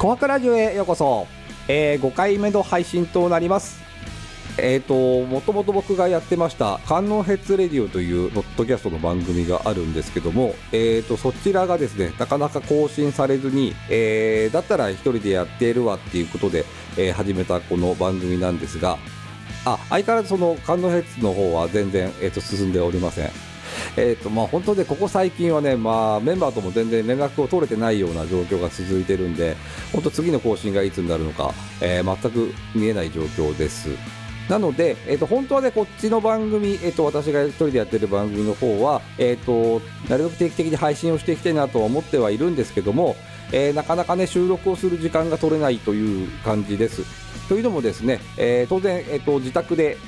紅白ラジオへようこそ、えー、5回目の配信となりますえーと、もともと僕がやってました「観音ヘッズレディオ」というポッドキャストの番組があるんですけども、えーと、そちらがですねなかなか更新されずに、えー、だったら1人でやっているわっていうことで、えー、始めたこの番組なんですがあ相変わらずその観音ヘッズの方は全然、えーと進んでおりません。えーとまあ、本当でここ最近はね、まあ、メンバーとも全然連絡を取れてないような状況が続いてるんで本当次の更新がいつになるのか、えー、全く見えない状況です。なので、えー、と本当はねこっちの番組、えー、と私が一人でやってる番組の方は、えー、となるべく定期的に配信をしていきたいなとは思ってはいるんですけども、えー、なかなかね収録をする時間が取れないという感じです。というのもですね、えー、当然、えー、と自宅で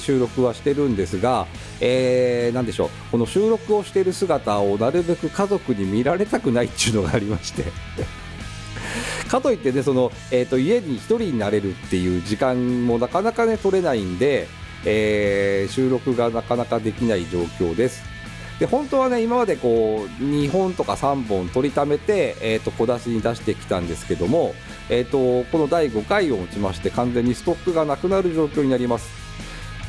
収録はしてるんですが、えー、なんでしょう。この収録をしている姿をなるべく家族に見られたくないっていうのがありまして。かといってねその、えーと、家に1人になれるっていう時間もなかなかね取れないんで、えー、収録がなかなかできない状況です。で本当はね今までこう2本とか3本取りためて、えーと、小出しに出してきたんですけども、えーとこの第5回をもちまして完全にストックがなくなる状況になります。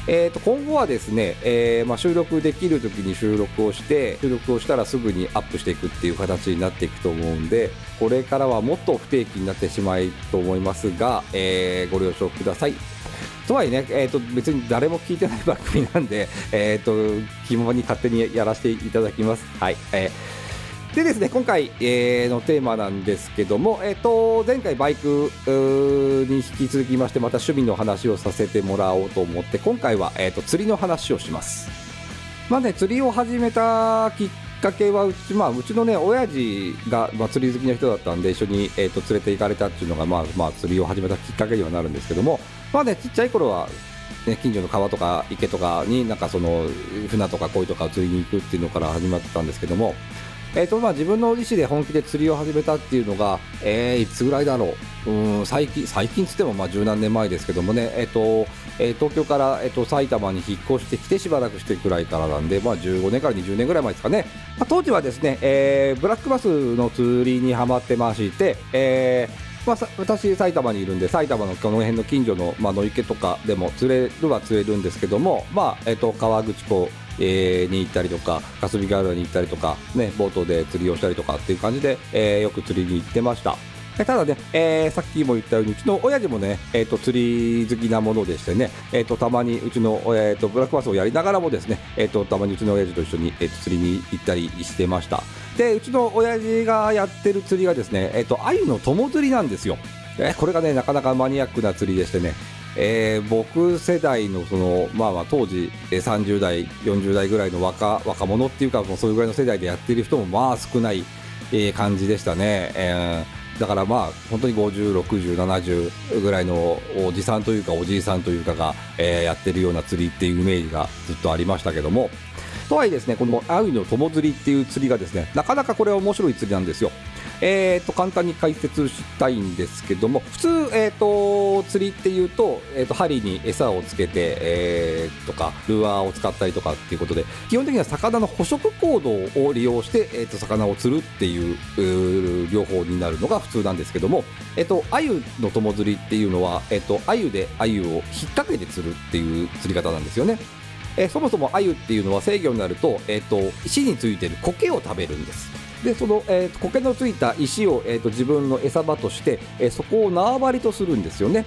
えー、と今後はですね、えー、まあ、収録できる時に収録をして収録をしたらすぐにアップしていくっていう形になっていくと思うんでこれからはもっと不定期になってしまいと思いますが、えー、ご了承ください。とはいえね、えーと、別に誰も聞いてない番組なんで、えーと、気ままに勝手にやらせていただきます。はい、えーでですね今回、えー、のテーマなんですけども、えーと、前回バイクに引き続きましてまた趣味の話をさせてもらおうと思って今回は、えーと、釣りの話をします。まあね釣りを始めたきっかけはうち,、まあ、うちのね親父が、まあ、釣り好きな人だったんで一緒に、えーと、連れて行かれたっていうのが、まあまあ、釣りを始めたきっかけにはなるんですけどもまあねちっちゃい頃はね、近所の川とか池とかになんかその船とか鯉とか釣りに行くっていうのから始まったんですけどもえーとまあ、自分の意思で本気で釣りを始めたっていうのが、えー、いつぐらいだろう、うん最近最近つってもまあ十何年前ですけどもね、えーとえー、東京から、えーと、埼玉に引っ越してきてしばらくしてくらいからなんで、まあ、15年から20年ぐらい前ですかね、まあ、当時はですね、えー、ブラックバスの釣りにはまってまして、えーまあ、私、埼玉にいるんで埼玉のこの辺の近所の、まあ、野池とかでも釣れるは釣れるんですけども、まあえーと川口湖えー、に行ったりとか霞ヶ浦に行ったりとか、ね、ボートで釣りをしたりとかっていう感じで、えー、よく釣りに行ってました。ただね、えー、さっきも言ったようにうちの親父もね、えーと、釣り好きなものでしてね、えーと、たまにうちの、えーと、ブラックバスをやりながらもですね、えー、とたまにうちの親父と一緒に、えー、と釣りに行ったりしてましたでうちの親父がやってる釣りがですね、えー、と鮎の友釣りなんですよ、えー、これがねなかなかマニアックな釣りでしてねえー、僕世代のその、まあ、まあ当時30代、40代ぐらいの若若者っていうかもうそういうぐらいの世代でやってる人もまあ少ない、えー、感じでしたね、えー、だからまあ本当に50、60、70ぐらいのおじさんというかおじいさんというかが、えー、やってるような釣りっていうイメージがずっとありましたけども。とはいえですねこのアユの友釣りっていう釣りがですねなかなかこれは面白い釣りなんですよ。えーと、簡単に解説したいんですけども普通、えーと、釣りっていうと,、えーと、針に餌をつけて、えー、とかルアーを使ったりとかっていうことで基本的には魚の捕食行動を利用して、えー、と魚を釣るっていう両方になるのが普通なんですけども、えー、と鮎の友釣りっていうのは、えー、と鮎で鮎を引っ掛けて釣るっていう釣り方なんですよね。えー、そもそも鮎っていうのは制御になると,、えー、と石についてる苔を食べるんですでその、えー、苔のついた石を、えーと、自分の餌場として、えー、そこを縄張りとするんですよね。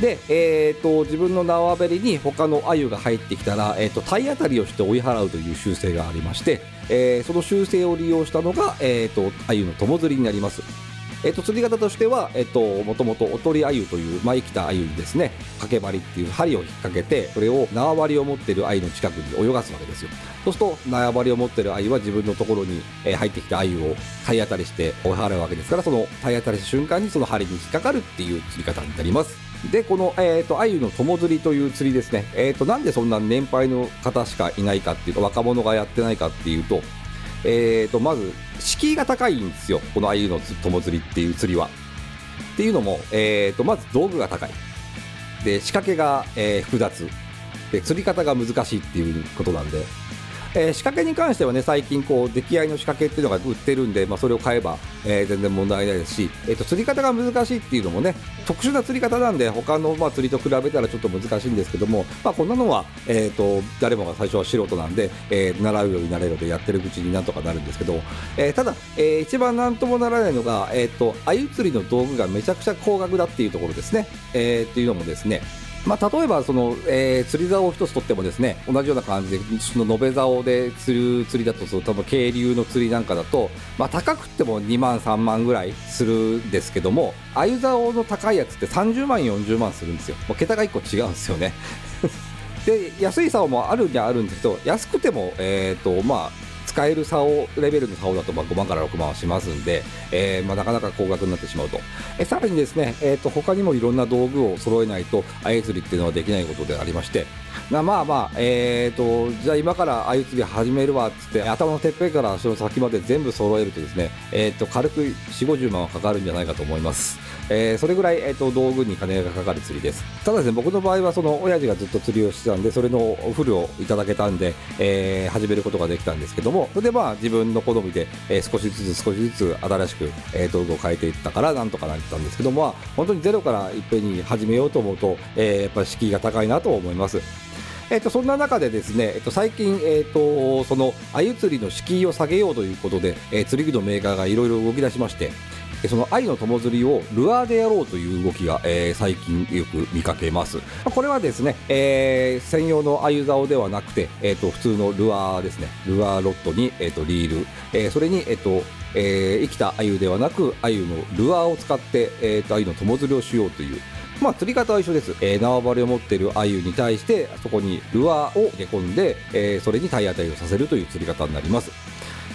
で、えーと、自分の縄張りに他の鮎が入ってきたら、えー、と体当たりをして追い払うという習性がありまして、えー、その習性を利用したのが、えー、と鮎の友釣りになります。えー、と釣り方としては、えー、ともともとおとり鮎という前来た鮎にですね掛け針っていう針を引っ掛けてそれを縄張りを持っている鮎の近くに泳がすわけですよ。そうすると縄張りを持っている鮎は自分のところに、入ってきた鮎を体当たりして追い払うわけですからその体当たりした瞬間にその針に引っかかるっていう釣り方になります。でこの、えーと、鮎の友釣りという釣りですね、えーとなんでそんな年配の方しかいないかっていうか若者がやってないかっていうとえーと、まず敷居が高いんですよ。このあゆの友釣りっていう釣りは。っていうのも、えーと、まず道具が高い。で仕掛けが、えー、複雑。で釣り方が難しいっていうことなんで、えー、仕掛けに関してはね最近こう出来合いの仕掛けっていうのが売ってるんで、まあ、それを買えば、えー、全然問題ないですし、えーと、釣り方が難しいっていうのもね特殊な釣り方なんで他のまあ釣りと比べたらちょっと難しいんですけども、まあ、こんなのは、えーと、誰もが最初は素人なんで、えー、習うようになれるでやってるうちになんとかなるんですけど、えー、ただ、えー、一番なんともならないのが、えーと、と鮎釣りの道具がめちゃくちゃ高額だっていうところですね。えー、っていうのもですねまあ、例えばその、えー、釣り竿を一つ取ってもですね同じような感じでその延べ竿で釣る釣りだとその多分渓流の釣りなんかだと、まあ、高くても2万3万ぐらいするんですけども鮎竿の高いやつって30万40万するんですよ。もう桁が1個違うんですよね。で安い竿もあるにはあるんですけど安くても、えーとまあ、使える竿レベルの竿だとまあ5万から6万はしますんで、えー、まあ、なかなか高額になってしまうと、えさらにですね、えーと、他にもいろんな道具を揃えないと鮎釣りっていうのはできないことでありまして。まあまあ、えーと、じゃあ今から鮎釣り始めるわっつって頭のてっぺんから足の先まで全部揃えるとですね、えーと、軽く4 5 0万はかかるんじゃないかと思います。えー、それぐらい、えーと、道具に金がかかる釣りです。ただですね僕の場合はその親父がずっと釣りをしてたんでそれのフルをいただけたんで、えー、始めることができたんですけどもそれでまあ自分の好みで、えー、少しずつ少しずつ新しく、えー、道具を変えていったからなんとかなったんですけども、まあ、本当にゼロからいっぺんに始めようと思うと、えー、やっぱり敷居が高いなと思います。えーと、そんな中でですね、えーと、最近、えーと、その鮎釣りの敷居を下げようということで、えー、釣り具のメーカーがいろいろ動き出しまして、その愛の友釣りをルアーでやろうという動きが、えー、最近よく見かけます。これはですね、えー、専用の鮎竿ではなくて、えーと、普通のルアーですね、ルアーロッドに、えーと、リール、えー、それに、えーとえー、生きた鮎ではなく鮎のルアーを使って、えー、と鮎の友釣りをしようという。まあ、釣り方は一緒です、えー、縄張りを持っている鮎に対してそこにルアーを入れ込んで、えー、それに体当たりをさせるという釣り方になります。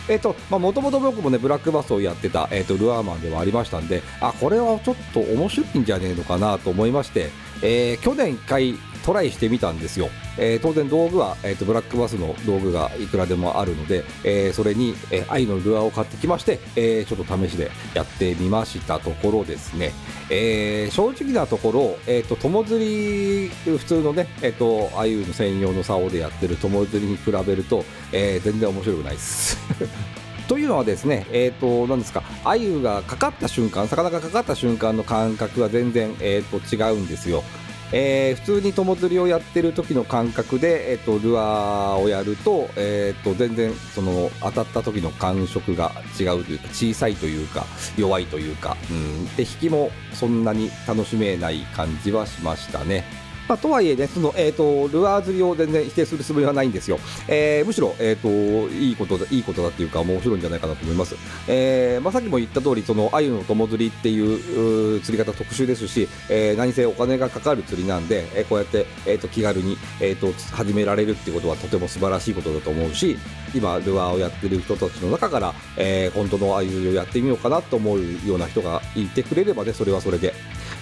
えっ、ー、ともともと僕もねブラックバスをやってた、えーと、ルアーマンではありましたんであこれはちょっと面白いんじゃねえのかなと思いまして、えー、去年一回トライしてみたんですよ、えー、当然道具は、えーと、ブラックバスの道具がいくらでもあるので、えー、それに、えー、愛のルアーを買ってきまして、えー、ちょっと試しでやってみましたところですね、えー、正直なところ、えーと、友釣り普通のね、えーと、と鮎の専用の竿でやってる友釣りに比べると、えー、全然面白くないです。というのはですね、えーと、何ですか、鮎がかかった瞬間、魚がかかった瞬間の感覚は全然、えーと違うんですよ。えー、普通に友釣りをやってる時の感覚で、えーと、ルアーをやると,、えーと、全然その当たった時の感触が違うというか小さいというか弱いというか、うん、で引きもそんなに楽しめない感じはしましたね。まあ、とはいえね、その、えっ、ー、と、ルアー釣りを全然否定するつもりはないんですよ。えー、むしろ、えっ、ー、と、いいことだ、いいことだっていうか、面白いんじゃないかなと思います。えー、まあ、さっきも言った通り、その、鮎の友釣りっていう釣り方特殊ですし、えー、何せお金がかかる釣りなんで、えー、こうやって、えっ、と、気軽に、えっ、と、始められるっていうことはとても素晴らしいことだと思うし、今、ルアーをやってる人たちの中から、えー、本当の鮎釣りをやってみようかなと思うような人がいてくれればね、それはそれで、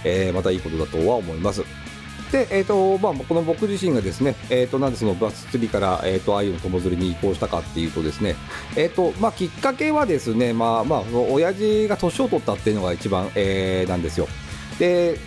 えー、またいいことだとは思います。で、えーとまあ、この僕自身がですね、えー、となんでそのバス釣りから、えー、と鮎の友釣りに移行したかっていうとですね、えーとまあ、きっかけはですね、まあまあ、親父が年を取ったっていうのが一番、えー、なんですよ。で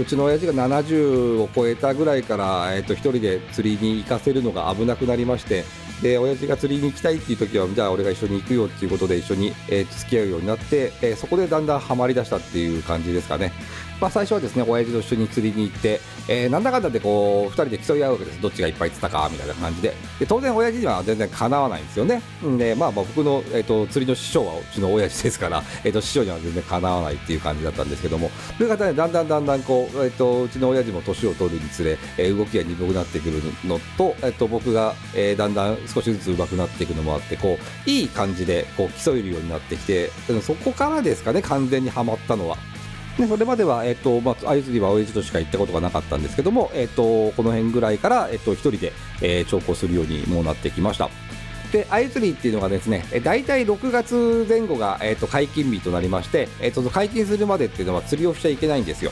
うちの親父が70を超えたぐらいから、えー、と1人で釣りに行かせるのが危なくなりましてで親父が釣りに行きたいっていう時はじゃあ俺が一緒に行くよっていうことで一緒に、えー、付き合うようになって、えー、そこでだんだんハマりだしたっていう感じですかね。まあ、最初はですね親父と一緒に釣りに行って、えー、なんだかんだでこう2人で競い合うわけです。どっちがいっぱい釣ったかみたいな感じで。で当然親父には全然かなわないんですよね。で、まあ、まあ僕の、えーと、釣りの師匠はうちの親父ですから、えーと、師匠には全然かなわないっていう感じだったんですけども。という方でだんだんだんだんこう、えーと、うちの親父も年を取るにつれ、えー、動きが鈍くなってくるのと,、えー、と僕が、えー、だんだん少しずつ上手くなっていくのもあってこういい感じでこう競えるようになってきてそこからですかね完全にはまったのは。でそれまでは、えっとまあ、相釣りは親父としか行ったことがなかったんですけども、えっと、この辺ぐらいから、えっと、一人で、えー、調校するようにもうなってきました。で、鮎釣りっていうのがですね、大体6月前後が、えっと、解禁日となりまして、えっと、解禁するまでっていうのは釣りをしちゃいけないんですよ。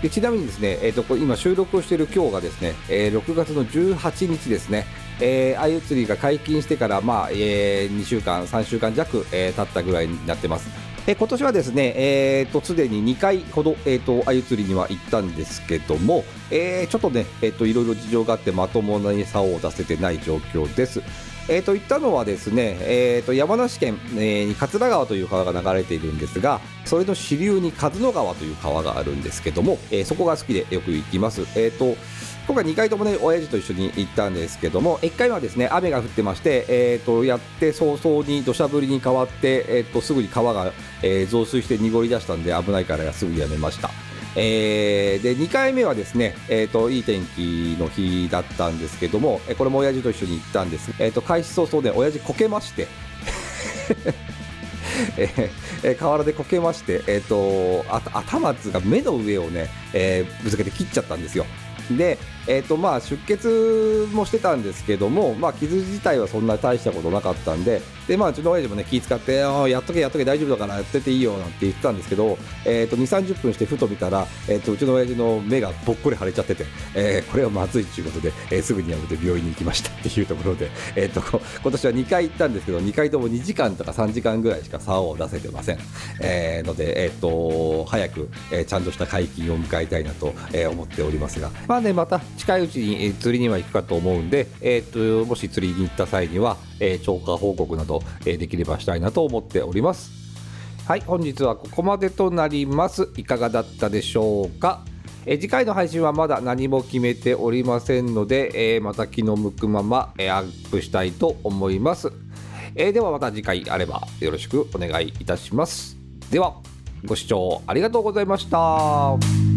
でちなみにですね、えーと、今収録をしている今日がですね、えー、6月の18日ですね、えー、鮎釣りが解禁してから、まあえー、2週間、3週間弱、えー、経ったぐらいになってます。え今年はですね、えーと、すでに2回ほど、えーと、鮎釣りには行ったんですけども、えー、ちょっとね、えーと、いろいろ事情があってまともな餌を出せてない状況です。えー、と行ったのはですね、えー、と山梨県、えー、桂川という川が流れているんですがそれの支流に和野川という川があるんですけども、えー、そこが好きでよく行きます。えーと今回2回ともね親父と一緒に行ったんですけども1回はですね雨が降ってまして、えー、とやって早々に土砂降りに変わって、えー、とすぐに川が、えー、増水して濁り出したんで危ないからすぐやめました。えー、で2回目はですね、えーと、いい天気の日だったんですけども、これも親父と一緒に行ったんです、えーと、開始早々ね親父こけまして えー、河原でこけまして、えーと、頭が目の上をね、えー、ぶつけて切っちゃったんですよ。で、えーとまあ、出血もしてたんですけども、まあ、傷自体はそんな大したことなかったんでで、まあ、うちの親父も、ね、気遣ってやっとけやっとけ大丈夫だからやってていいよなんて言ってたんですけど、えー、と2 3 0分してふと見たら、えー、とうちの親父の目がぽっこり腫れちゃってて、えー、これはまずいということで、えー、すぐにやめて病院に行きましたっていうところで、えー、と今年は2回行ったんですけど2回とも2時間とか3時間ぐらいしか竿を出せてません、えー、ので、えー、と早く、えー、ちゃんとした解禁を迎えたいなと、えー、思っておりますが、まあね、また近いうちに釣りには行くかと思うんで、えー、ともし釣りに行った際には、えー、超過報告など、え、できればしたいなと思っております。はい本日はここまでとなります。いかがだったでしょうか？え次回の配信はまだ何も決めておりませんので、えー、また気の向くまま、えー、アップしたいと思います、えー、ではまた次回あればよろしくお願いいたします。ではご視聴ありがとうございました。